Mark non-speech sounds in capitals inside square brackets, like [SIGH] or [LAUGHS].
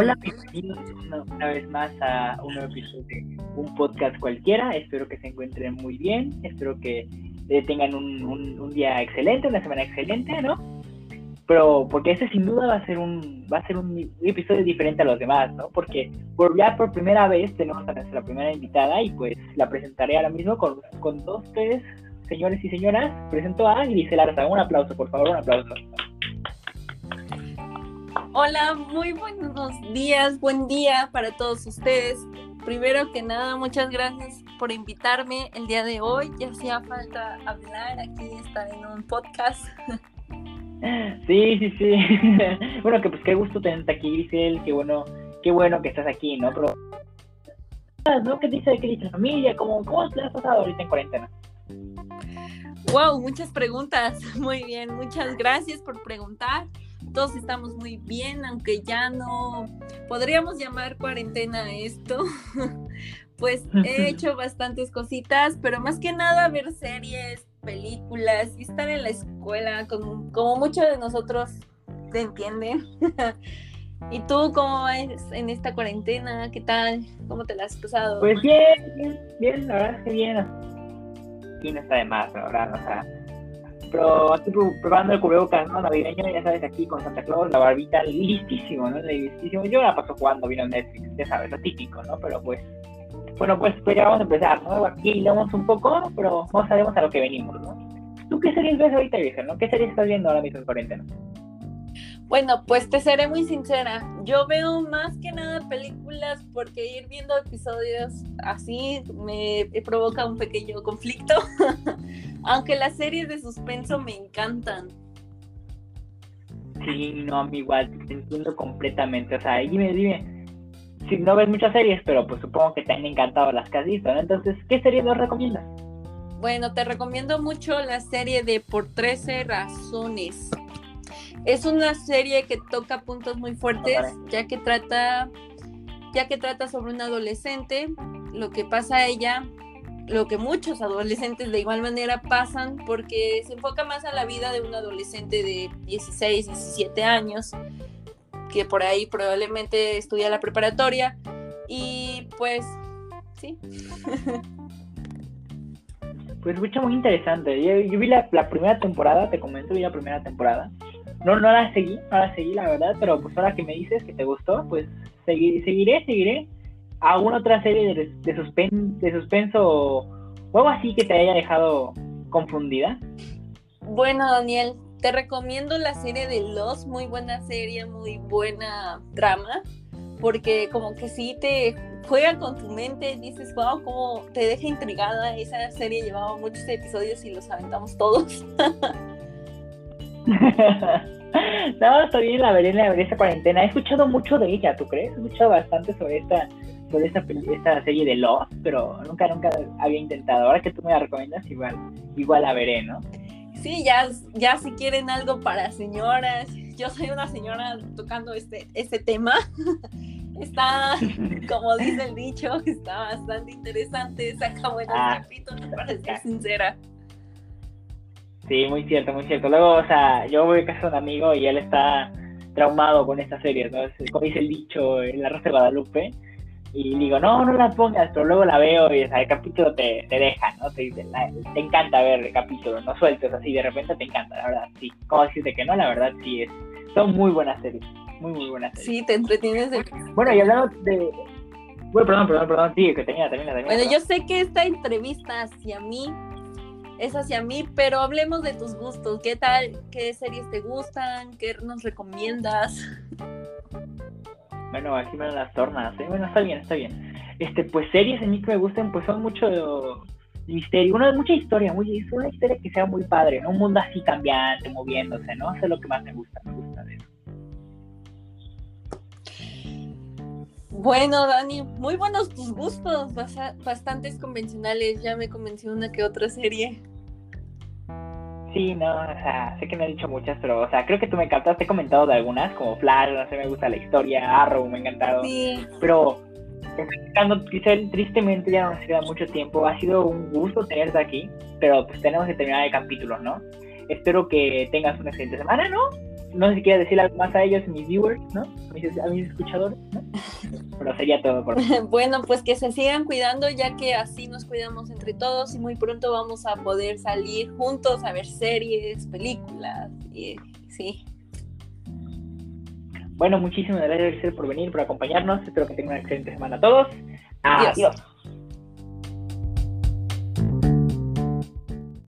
Hola, bienvenidos una, vez más a un nuevo episodio de un podcast cualquiera. Espero que se encuentren muy bien, espero que eh, tengan un, día excelente, una semana excelente, ¿no? Pero porque este sin duda va a ser un va a ser un, episodio diferente a los demás, ¿no? Porque por ya por primera vez tenemos a nuestra primera invitada y pues la presentaré ahora mismo con, con dos, tres señores y señoras. Presento a Grisela Arza. Un aplauso, por favor, un aplauso. Hola, muy buenos días, buen día para todos ustedes. Primero que nada, muchas gracias por invitarme el día de hoy. Ya hacía falta hablar aquí, estar en un podcast. Sí, sí, sí. [LAUGHS] bueno, que pues qué gusto tenerte aquí, Grisel. Qué bueno, qué bueno que estás aquí, ¿no? Pero, ¿no? ¿Qué dice, qué dice familia? ¿Cómo, ¿Cómo te has pasado ahorita en cuarentena? Wow, muchas preguntas. [LAUGHS] Muy bien, muchas gracias por preguntar todos estamos muy bien, aunque ya no podríamos llamar cuarentena esto. [LAUGHS] pues he [LAUGHS] hecho bastantes cositas, pero más que nada ver series, películas y estar en la escuela, como, como muchos de nosotros te entienden. [LAUGHS] ¿Y tú cómo vas en esta cuarentena? ¿Qué tal? ¿Cómo te la has pasado? Pues bien, bien, bien, la verdad es que bien. ¿Quién está de más, la verdad? O sea, pero estoy probando el cubrebocas ¿no? navideño, ya sabes, aquí con Santa Claus, la barbita listísimo, ¿no? Listísimo. Yo la paso jugando, vino Netflix, ya sabes, lo típico, ¿no? Pero pues, bueno, pues, pues ya vamos a empezar, ¿no? Aquí leemos un poco, pero vamos a a lo que venimos, ¿no? ¿Tú qué series ves ahorita, Virgen, no? ¿Qué series estás viendo ahora mismo en cuarentena? Bueno, pues te seré muy sincera. Yo veo más que nada películas porque ir viendo episodios así me provoca un pequeño conflicto. [LAUGHS] Aunque las series de suspenso me encantan. Sí, no, a mí igual, te entiendo completamente. O sea, dime, dime. Si no ves muchas series, pero pues supongo que te han encantado las que has visto, ¿no? Entonces, ¿qué serie nos recomiendas? Bueno, te recomiendo mucho la serie de Por 13 Razones. Es una serie que toca puntos muy fuertes, ya que trata, ya que trata sobre una adolescente, lo que pasa a ella lo que muchos adolescentes de igual manera pasan porque se enfoca más a la vida de un adolescente de 16, 17 años que por ahí probablemente estudia la preparatoria y pues sí. [LAUGHS] Pues escucha muy interesante. Yo, vi la, primera temporada, te comento, vi la primera temporada. No, no la seguí, no la seguí la verdad, pero pues ahora que me dices que te gustó, pues seguiré, seguiré alguna otra serie de, de, de suspenso o algo así que te haya dejado confundida? Bueno, Daniel, te recomiendo la serie de Los, muy buena serie, muy buena drama, porque como que sí te juega con tu mente, dices, wow, como te deja intrigada. Esa serie llevaba muchos episodios y los aventamos todos. [LAUGHS] [LAUGHS] no, está bien, la veré, la veré esta cuarentena. He escuchado mucho de ella, ¿tú crees? He escuchado bastante sobre esta por esta, esta serie de Lost, pero nunca, nunca había intentado. Ahora que tú me la recomiendas, igual, igual la veré, ¿no? Sí, ya, ya si quieren algo para señoras, yo soy una señora tocando este, este tema. [LAUGHS] está, [LAUGHS] como dice el dicho, está bastante interesante, saca buenos ah, capítulos, para ser sincera. Sí, muy cierto, muy cierto. Luego, o sea, yo voy a casa de un amigo y él está traumado con esta serie, ¿no? Como dice el dicho en la Rosa de Guadalupe, y digo, no, no la pongas, pero luego la veo y el capítulo te, te deja, ¿no? Te, te, encanta ver el capítulo, no sueltos así, de repente te encanta, la verdad, sí. ¿Cómo decirte que no? La verdad, sí, es, son muy buenas series, muy, muy buenas series. Sí, te entretienes. De... Bueno, y hablando de... Bueno, perdón, perdón, perdón, sí, que tenía, termina, termina. Bueno, yo sé que esta entrevista hacia mí es hacia mí, pero hablemos de tus gustos. ¿Qué tal? ¿Qué series te gustan? ¿Qué nos recomiendas? Bueno, aquí me las tornas, ¿eh? Bueno, está bien, está bien. Este, pues series en mí que me gustan, pues son mucho misterio, una mucha historia, muy, una historia que sea muy padre, ¿no? Un mundo así cambiante, moviéndose, ¿no? Eso es lo que más me gusta, me gusta de eso. Bueno, Dani, muy buenos tus gustos, bastantes convencionales, ya me convenció una que otra serie. Sí, no, o sea, sé que me he dicho muchas, pero, o sea, creo que tú me encantaste, he comentado de algunas, como Flash, no sé, me gusta la historia, Arrow, me ha encantado. Sí. Pero, tristemente ya no nos queda mucho tiempo. Ha sido un gusto tenerte aquí, pero pues tenemos que terminar el capítulo, ¿no? Espero que tengas una excelente semana, ¿no? No sé si quieres decir algo más a ellos, mis viewers, ¿no? A mis, escuchadores, ¿no? Pero sería todo por [LAUGHS] Bueno, pues que se sigan cuidando, ya que así nos cuidamos entre todos y muy pronto vamos a poder salir juntos a ver series, películas, y sí. Bueno, muchísimas gracias por venir, por acompañarnos. Espero que tengan una excelente semana a todos. Adiós.